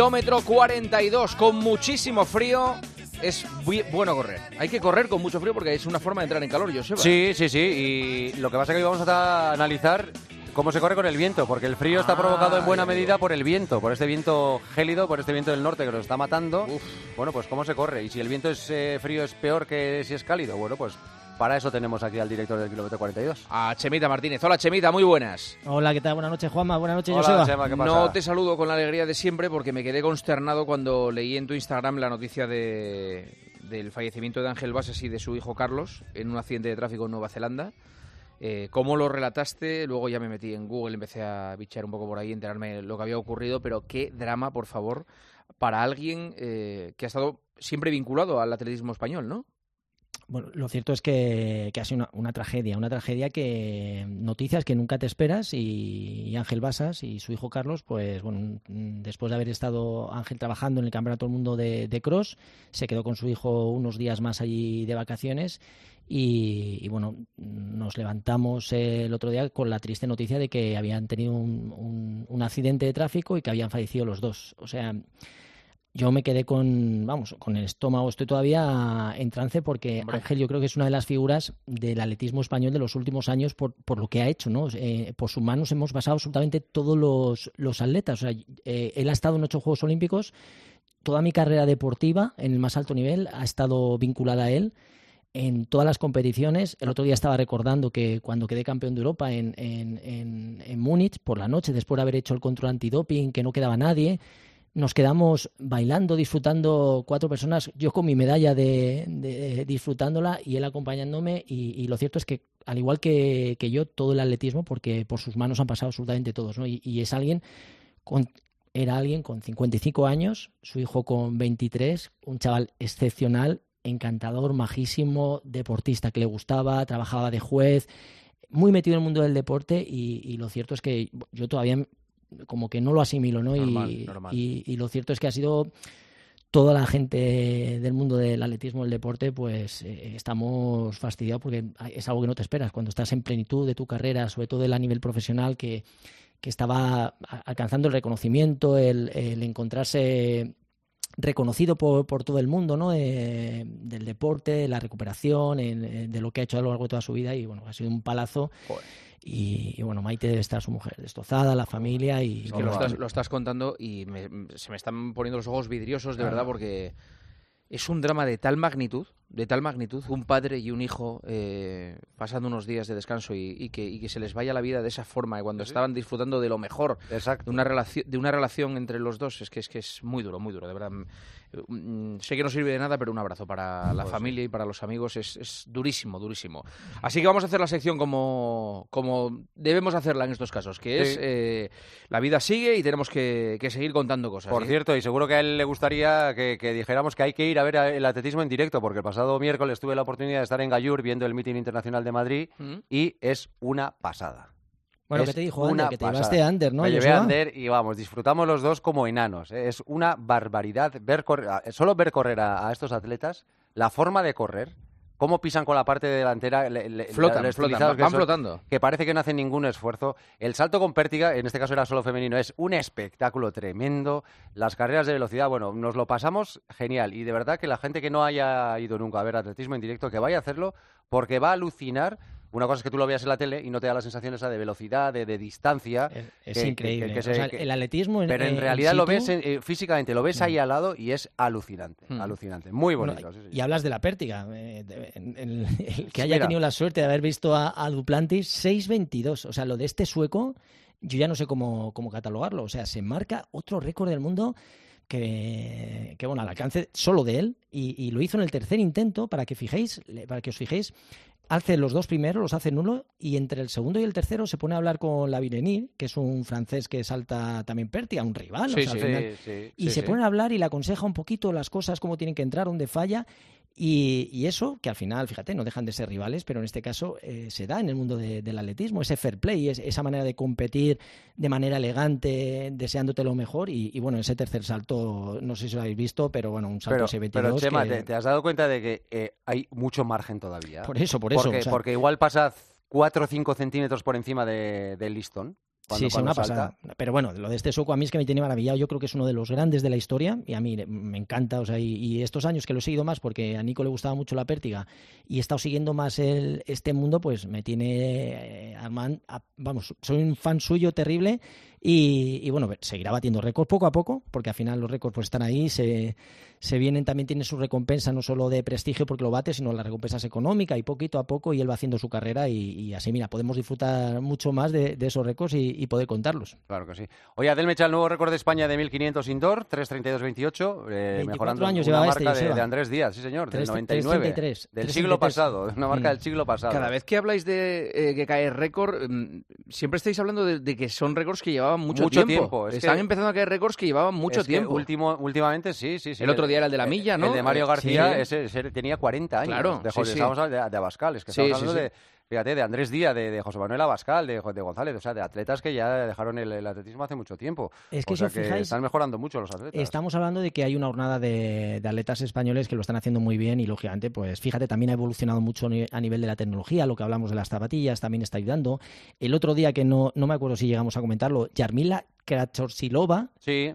Kilómetro 42, con muchísimo frío. Es muy bueno correr. Hay que correr con mucho frío porque es una forma de entrar en calor, Joseba. Sí, sí, sí. Y lo que pasa es que hoy vamos a analizar cómo se corre con el viento, porque el frío está Ah, provocado en buena medida por el viento, por este viento gélido, por este viento del norte que nos está matando. Bueno, pues cómo se corre. Y si el viento es eh, frío es peor que si es cálido. Bueno, pues para eso tenemos aquí al director del kilómetro 42. A Chemita Martínez. Hola, Chemita, muy buenas. Hola, ¿qué tal? Buenas noches, Juanma. Buenas noches, Hola, Joseba. Chema, ¿qué pasa? No te saludo con la alegría de siempre porque me quedé consternado cuando leí en tu Instagram la noticia de, del fallecimiento de Ángel Basas y de su hijo Carlos en un accidente de tráfico en Nueva Zelanda. Eh, ¿Cómo lo relataste? Luego ya me metí en Google, empecé a bichar un poco por ahí, enterarme de lo que había ocurrido, pero qué drama, por favor, para alguien eh, que ha estado siempre vinculado al atletismo español, ¿no? Bueno, lo cierto es que, ha sido una, tragedia, una tragedia que noticias que nunca te esperas y, Ángel Basas y su hijo Carlos, pues bueno, mm, después de haber estado Ángel trabajando en el Campeonato del Mundo de, de Cross, se quedó con su hijo unos días más allí de vacaciones y, y, bueno, nos levantamos el otro día con la triste noticia de que habían tenido un, un- un accidente de tráfico y que habían fallecido los dos. O sea, yo me quedé con, vamos, con el estómago, estoy todavía en trance porque Hombre. Ángel yo creo que es una de las figuras del atletismo español de los últimos años por, por lo que ha hecho, ¿no? Eh, por sus manos hemos basado absolutamente todos los, los atletas. O sea, eh, él ha estado en ocho Juegos Olímpicos, toda mi carrera deportiva en el más alto nivel ha estado vinculada a él en todas las competiciones. El otro día estaba recordando que cuando quedé campeón de Europa en, en, en, en Múnich por la noche, después de haber hecho el control antidoping, que no quedaba nadie, nos quedamos bailando, disfrutando cuatro personas, yo con mi medalla de, disfrutándola y él acompañándome. Y, y lo cierto es que, al igual que, que yo, todo el atletismo, porque por sus manos han pasado absolutamente todos, ¿no? Y, y es alguien con. Era alguien con 55 años, su hijo con 23, un chaval excepcional, encantador, majísimo, deportista que le gustaba, trabajaba de juez, muy metido en el mundo del deporte y, y lo cierto es que yo todavía como que no lo asimilo, ¿no? Normal, y, normal. y- y lo cierto es que ha sido toda la gente del mundo del atletismo, del deporte, pues eh, estamos fastidiados porque es algo que no te esperas. Cuando estás en plenitud de tu carrera, sobre todo a nivel profesional, que, que estaba alcanzando el reconocimiento, el, el encontrarse reconocido por, por todo el mundo, ¿no? De- del deporte, de la recuperación, en- en- de lo que ha hecho a lo largo de toda su vida y bueno, ha sido un palazo. Joder. Y, y, bueno, Maite debe estar su mujer destrozada, la familia y Es que lo estás, lo estás contando y me- se me están poniendo los ojos vidriosos de Claro. verdad porque es un drama de tal magnitud, de tal magnitud, un padre y un hijo eh, pasando unos días de descanso y, y que, y que se les vaya la vida de esa forma y cuando estaban disfrutando de lo mejor Exacto. de una relación de una relación entre los dos es que es que es muy duro muy duro de verdad Mm, sé que no sirve de nada pero un abrazo para la sí. familia y para los amigos es, es durísimo durísimo así que vamos a hacer la sección como como debemos hacerla en estos casos que es eh, la vida sigue y tenemos que, que seguir contando cosas Por ¿eh? cierto, y seguro que a él le gustaría que, que dijéramos que hay que ir a ver el atletismo en directo, porque el pasado miércoles tuve la oportunidad de estar en Gallur viendo el Meeting Internacional de Madrid ¿Mm? y es una pasada. Bueno, Es ¿qué te dijo una Ander? Que te pasada. llevaste a Ander, ¿no? Me llevé a? Ander y vamos, disfrutamos los dos como enanos. ¿eh? Es una barbaridad ver correr, solo ver correr a, a estos atletas, la forma de correr, cómo pisan con la parte delantera, le- le- flotan, van son, flotando que parece que no hacen ningún esfuerzo. El salto con pértiga, en este caso era solo femenino, es un espectáculo tremendo. Las carreras de velocidad, bueno, nos lo pasamos genial. Y de verdad que la gente que no haya ido nunca a ver atletismo en directo, que vaya a hacerlo, porque va a alucinar. Una cosa es que tú lo veas en la tele y no te da la sensación esa de velocidad, de, de distancia. Es, es que- que- increíble. que se- O sea, el atletismo en, Pero en en realidad lo ves en- eh, físicamente, lo ves ahí al lado y es alucinante, Hmm. alucinante. Muy Bueno, bonito. sí, sí. Y hablas de la pértiga. eh, de- el que haya Mira. tenido la suerte de haber visto a, a Duplantis 6.22. O sea, lo de este sueco, yo ya no sé cómo, cómo catalogarlo. O sea, se marca otro récord del mundo que, que, bueno, al alcance solo de él. Y, y lo hizo en el tercer intento, para que fijéis, para que os fijéis. Hace los dos primeros, los hace nulo, y entre el segundo y el tercero se pone a hablar con la Virenir, que es un francés que salta también pértiga, un rival. o Sí, al sí. final- Sí, y se sí. ponen a hablar y le aconseja un poquito las cosas, cómo tienen que entrar, dónde falla. Y, y eso, que al final, fíjate, no dejan de ser rivales, pero en este caso eh, se da en el mundo de- del atletismo, ese fair play, es- esa manera de competir de manera elegante, deseándote lo mejor. Y, y bueno, ese tercer salto, no sé si lo habéis visto, pero bueno, un salto Pero, 622 pero Chema, que- ¿te, te has dado cuenta de que eh, hay mucho margen todavía? Por eso, por eso. porque, o sea, porque igual pasa 4 o 5 centímetros por encima de- del listón. Cuando, sí, sí, una pasada. Pero bueno, lo de este Soco a mí es que me tiene maravillado. Yo creo que es uno de los grandes de la historia y a mí me encanta. O sea, y, estos años que lo he seguido más porque a Nico le gustaba mucho la pértiga y he estado siguiendo más el, este mundo, pues me tiene. Eh, vamos, soy un fan suyo terrible y, y, bueno, seguirá batiendo récords poco a poco, porque al final los récords pues están ahí, se, se vienen, también tiene su recompensa, no solo de prestigio porque lo bate, sino las recompensas económicas y poquito a poco y él va haciendo su carrera y, así, mira, podemos disfrutar mucho más de, esos récords y, poder contarlos. Claro que sí. Oye, Adel Mecha, el nuevo récord de España de 1500 indoor, 3.32.28, eh, mejorando años una marca este, de, Andrés Díaz, sí señor, del 99, del siglo pasado, una marca mm. del siglo pasado. Cada vez que habláis de eh, que cae récord, mm, siempre estáis hablando de, que son récords que llevaban mucho, tiempo. Están empezando a caer récords que llevaban mucho tiempo. Último, últimamente sí, sí, sí. El otro día era el de la milla, ¿no? El de Mario García, ese, tenía 40 años. Claro, de, sí, de, Abascal, es que estamos hablando de fíjate, de Andrés Díaz, de, José Manuel Abascal, de, de, González, o sea, de atletas que ya dejaron el, atletismo hace mucho tiempo. Es que, o sea, que están mejorando mucho los atletas. Estamos hablando de que hay una jornada de, atletas españoles que lo están haciendo muy bien y, lógicamente, pues fíjate, también ha evolucionado mucho a nivel de la tecnología, lo que hablamos de las zapatillas también está ayudando. El otro día, que no, no me acuerdo si llegamos a comentarlo, Yarmila Kratosilova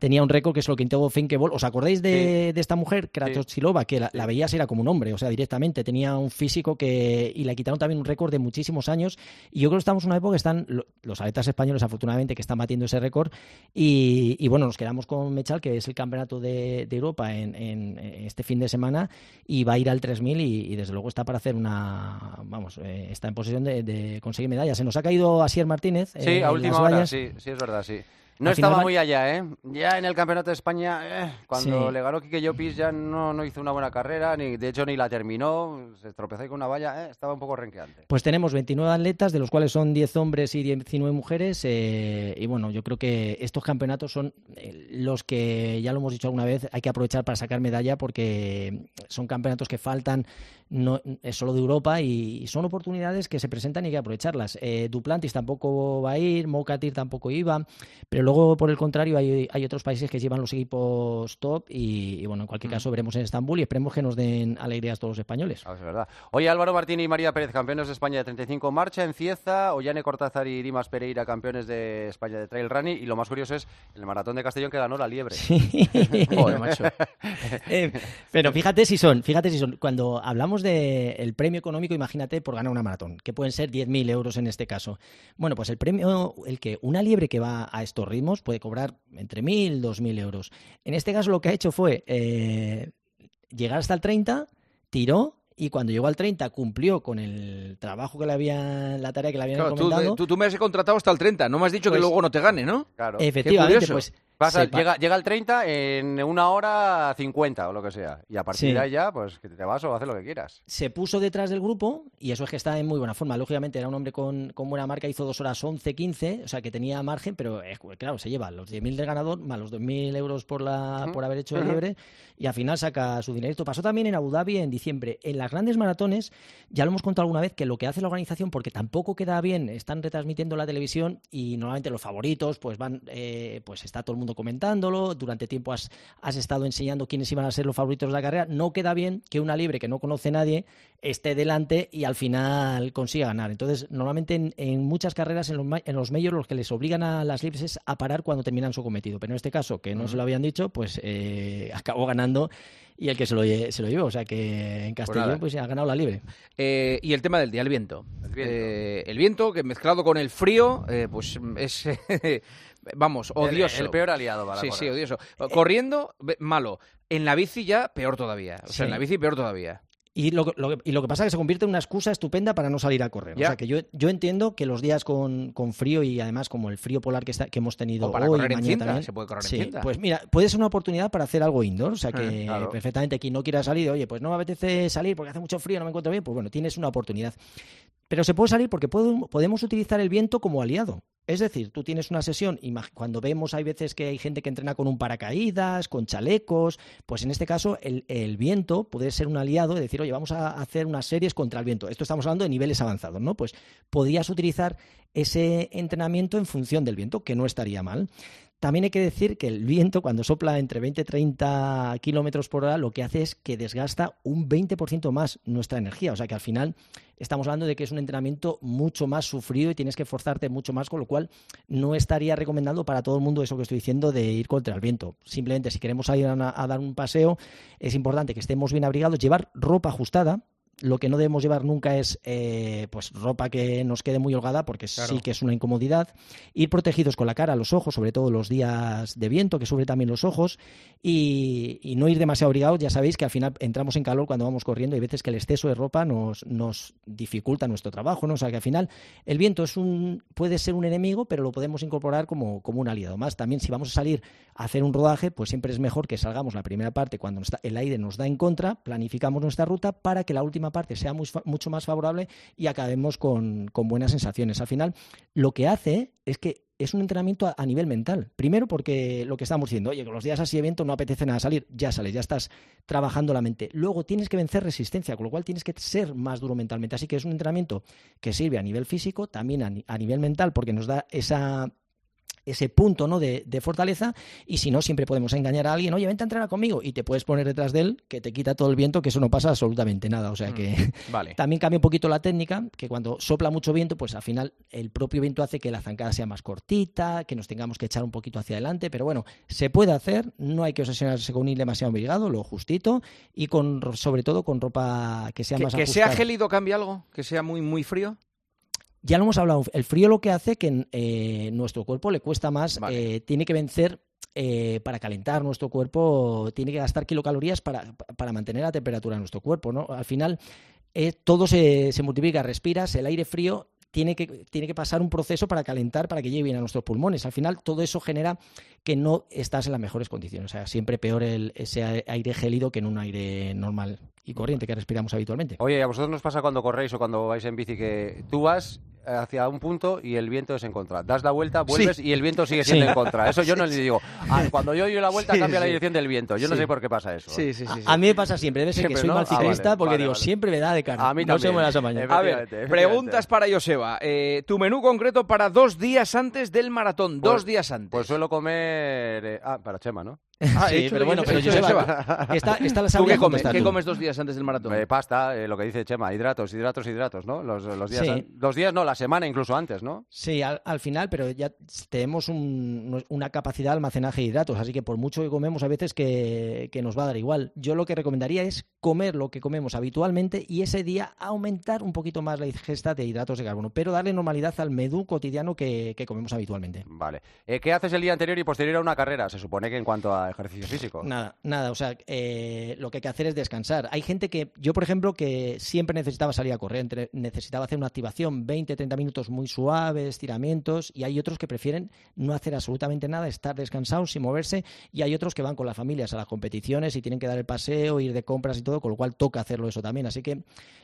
tenía un récord que es lo que intentó Finkebol. ¿Os acordáis de, esta mujer, Kratosilova, que la, veías era como un hombre, o sea, directamente tenía un físico que y le quitaron también un récord de muchísimos años. Y yo creo que estamos en una época que están los atletas españoles, afortunadamente, que están batiendo ese récord. Y, bueno, nos quedamos con Mechal, que es el campeonato de, Europa en, este fin de semana, y va a ir al 3000 y, desde luego está para hacer una, vamos, eh, está en posesión de, conseguir medallas. Se nos ha caído Asier Martínez. Sí, a última hora, sí, sí, es verdad, sí. No estaba muy allá, ¿eh? Ya en el Campeonato de España, eh, cuando le ganó Quique Llopis ya no, no hizo una buena carrera, ni de hecho ni la terminó, se tropezó con una valla, eh, estaba un poco renqueante. Pues tenemos 29 atletas, de los cuales son 10 hombres y 19 mujeres, eh, y bueno, yo creo que estos campeonatos son eh, los que, ya lo hemos dicho alguna vez, hay que aprovechar para sacar medalla porque son campeonatos que faltan no, es solo de Europa y son oportunidades que se presentan y hay que aprovecharlas. Duplantis tampoco va a ir, Mokatir tampoco iba, pero luego, por el contrario, hay, hay, otros países que llevan los equipos top y, bueno, en cualquier mm. caso veremos en Estambul y esperemos que nos den alegrías todos los españoles. Ah, es verdad. Oye, Álvaro Martín y María Pérez, campeones de España de 35 marcha en Cieza, Ollane Cortázar y Dimas Pereira, campeones de España de trail running y lo más curioso es el maratón de Castellón que ganó la liebre. Eh, pero fíjate si son, fíjate si son, cuando hablamos del el premio económico, imagínate por ganar una maratón, que pueden ser 10.000 euros en este caso. Bueno, pues el premio, el que una liebre que va a estos puede cobrar entre 1.000 2.000 euros. En este caso lo que ha hecho fue eh, llegar hasta el 30, tiró y cuando llegó al 30 cumplió con el trabajo que le habían, la tarea que le habían claro, Tú, me has contratado hasta el 30, no me has dicho que pues luego no te gane, ¿no? Claro. Efectivamente, pues llega, llega el 30 en una hora 50 o lo que sea. Y a partir de ahí ya, pues que te vas o haces lo que quieras. Se puso detrás del grupo y eso es que está en muy buena forma. Lógicamente era un hombre con, buena marca, hizo dos horas 11, 15, o sea que tenía margen, pero eh, claro, se lleva los 10.000 del ganador más los 2.000 euros por, la, por haber hecho el libre y al final saca su dinero. Esto pasó también en Abu Dhabi en diciembre. En las grandes maratones, ya lo hemos contado alguna vez, que lo que hace la organización, porque tampoco queda bien, están retransmitiendo la televisión y normalmente los favoritos, pues van, eh, pues está todo el mundo comentándolo durante tiempo has, estado enseñando quiénes iban a ser los favoritos de la carrera, no queda bien que una libre que no conoce nadie esté delante y al final consiga ganar. Entonces, normalmente en, muchas carreras, en los, en los medios, los que les obligan a las libres es a parar cuando terminan su cometido. Pero en este caso, que no se lo habían dicho, pues eh, acabó ganando y el que se lo, se lo llevó. O sea que en pues Castellón pues, ha ganado la libre. Eh, y el tema del día, el viento. El viento, eh, el viento que mezclado con el frío, pues es vamos, odioso. El, peor aliado para Sí, sí, odioso. Corriendo, malo. En la bici ya, peor todavía. O sea, en la bici peor todavía. Y lo, y lo que pasa es que se convierte en una excusa estupenda para no salir a correr. O sea, que yo, yo entiendo que los días con, con, frío y además como el frío polar que, está, que hemos tenido para hoy correr mañana también. Se puede correr sí, Pues mira, puede ser una oportunidad para hacer algo indoor. O sea, que eh, perfectamente quien no quiera salir, oye, pues no me apetece salir porque hace mucho frío, no me encuentro bien, pues bueno, tienes una oportunidad. Pero se puede salir porque podemos utilizar el viento como aliado. Es decir, tú tienes una sesión, y cuando vemos hay veces que hay gente que entrena con un paracaídas, con chalecos, pues en este caso el, viento puede ser un aliado de decir, oye, vamos a hacer unas series contra el viento. Esto estamos hablando de niveles avanzados, ¿no? Pues podrías utilizar ese entrenamiento en función del viento, que no estaría mal. También hay que decir que el viento, cuando sopla entre 20 y 30 kilómetros por hora, lo que hace es que desgasta un 20% más nuestra energía. O sea que al final estamos hablando de que es un entrenamiento mucho más sufrido y tienes que esforzarte mucho más, con lo cual no estaría recomendando para todo el mundo eso que estoy diciendo de ir contra el viento. Simplemente, si queremos salir a, a dar un paseo, es importante que estemos bien abrigados, llevar ropa ajustada, lo que no debemos llevar nunca es eh, pues ropa que nos quede muy holgada, porque sí que es una incomodidad. Ir protegidos con la cara, los ojos, sobre todo los días de viento, que sube también los ojos, y, no ir demasiado abrigados. Ya sabéis que al final entramos en calor cuando vamos corriendo y veces que el exceso de ropa nos, nos dificulta nuestro trabajo, ¿no? O sea que al final el viento es un, puede ser un enemigo, pero lo podemos incorporar como, como un aliado. Más también si vamos a salir a hacer un rodaje, pues siempre es mejor que salgamos la primera parte cuando el aire nos da en contra, planificamos nuestra ruta para que la última parte sea mucho más favorable y acabemos con, buenas sensaciones. Al final, lo que hace es que es un entrenamiento a, nivel mental. Primero porque lo que estamos diciendo, oye, con los días así de viento no apetece nada salir, ya sales, ya estás trabajando la mente. Luego tienes que vencer resistencia, con lo cual tienes que ser más duro mentalmente. Así que es un entrenamiento que sirve a nivel físico, también a nivel mental, porque nos da esa ese punto ¿no? de, fortaleza y si no, siempre podemos engañar a alguien, oye, vente a entrenar conmigo y te puedes poner detrás de él, que te quita todo el viento, que eso no pasa absolutamente nada. O sea que mm, también cambia un poquito la técnica, que cuando sopla mucho viento, pues al final el propio viento hace que la zancada sea más cortita, que nos tengamos que echar un poquito hacia adelante, pero bueno, se puede hacer, no hay que obsesionarse con ir demasiado obligado, lo justito y con sobre todo con ropa que sea más ¿Que sea gélido cambia algo? ¿Que sea muy, muy frío? Ya lo hemos hablado, el frío lo que hace que eh, nuestro cuerpo le cuesta más, eh, tiene que vencer eh, para calentar nuestro cuerpo, tiene que gastar kilocalorías para, para, mantener la temperatura de nuestro cuerpo. ¿no? Al final, todo se, se, multiplica, respiras, el aire frío tiene que, tiene que pasar un proceso para calentar, para que llegue bien a nuestros pulmones. Al final, todo eso genera que no estás en las mejores condiciones. O sea, siempre peor el, ese aire gélido que en un aire normal y corriente que respiramos habitualmente. Oye, ¿a vosotros nos pasa cuando corréis o cuando vais en bici que tú vas hacia un punto y el viento es en contra. Das la vuelta, vuelves y el viento sigue siendo en contra. Eso yo no le digo. Ah, cuando yo doy la vuelta cambia la dirección del viento. Yo no sé por qué pasa eso. Sí, sí, sí. A, mí me pasa siempre. Debe ser que soy mal ah, ciclista porque digo, siempre me da de cara. A mí no sé me A ver, preguntas para Joseba. Eh, tu menú concreto para dos días antes del maratón. dos pues, días antes. Pues suelo comer... Eh, ah, para Chema, ¿no? Ah, sí, pero bueno, pero Joseba, está, está la ¿Tú qué comes? ¿Qué comes dos días antes del maratón? Eh, pasta, lo que dice Chema, hidratos, hidratos, hidratos, ¿no? Los, los días, los días no, la semana incluso antes, ¿no? Sí, al, final, pero ya tenemos una capacidad de almacenaje de hidratos, así que por mucho que comemos a veces que, nos va a dar igual. Yo lo que recomendaría es comer lo que comemos habitualmente y ese día aumentar un poquito más la ingesta de hidratos de carbono, pero darle normalidad al menú cotidiano que, comemos habitualmente. Vale. Eh, ¿Qué haces el día anterior y posterior a una carrera? Se supone que en cuanto a ejercicio físico. Nada, nada. O sea, eh, lo que hay que hacer es descansar. Hay gente que, yo por ejemplo, que siempre necesitaba salir a correr, necesitaba hacer una activación 20, 30 minutos muy suaves estiramientos y hay otros que prefieren no hacer absolutamente nada, estar descansados sin moverse y hay otros que van con las familias a las competiciones y tienen que dar el paseo, ir de compras y todo, con lo cual toca hacerlo eso también. Así que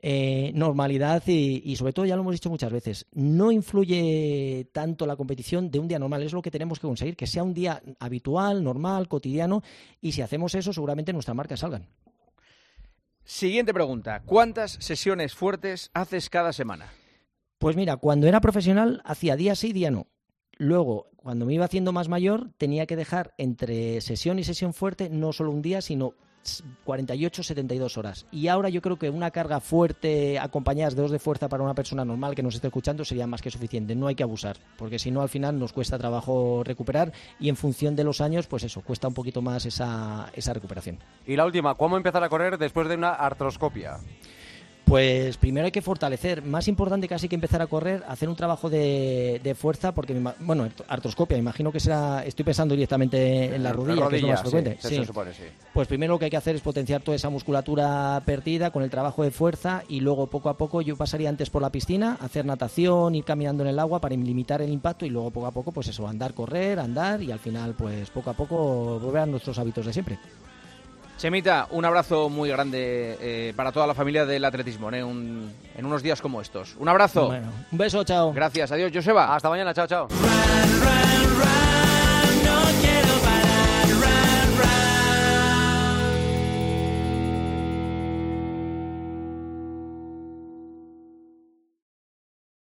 eh, normalidad y, sobre todo, ya lo hemos dicho muchas veces, no influye tanto la competición de un día normal, es lo que tenemos que conseguir, que sea un día habitual, normal, cotidiano y si hacemos eso seguramente nuestras marcas salgan. Siguiente pregunta. ¿Cuántas sesiones fuertes haces cada semana? Pues mira, cuando era profesional hacía día sí, día no. Luego, cuando me iba haciendo más mayor, tenía que dejar entre sesión y sesión fuerte no solo un día, sino 48, 72 horas. Y ahora yo creo que una carga fuerte acompañada de dos de fuerza para una persona normal que nos esté escuchando sería más que suficiente. No hay que abusar, porque si no al final nos cuesta trabajo recuperar y en función de los años, pues eso, cuesta un poquito más esa, esa recuperación. Y la última, ¿cómo empezar a correr después de una artroscopia? Pues primero hay que fortalecer. Más importante casi que empezar a correr, hacer un trabajo de, fuerza, porque, bueno, artroscopia, imagino que será, estoy pensando directamente en la rodilla, que es lo más frecuente. Sí, Supone, sí. Pues primero lo que hay que hacer es potenciar toda esa musculatura perdida con el trabajo de fuerza y luego poco a poco yo pasaría antes por la piscina, hacer natación, ir caminando en el agua para limitar el impacto y luego poco a poco, pues eso, andar, correr, andar y al final, pues poco a poco volver a nuestros hábitos de siempre. Chemita, un abrazo muy grande eh, para toda la familia del atletismo ¿eh? en unos días como estos. Un abrazo. un beso, chao. Gracias, adiós, Joseba. Hasta mañana, chao, chao.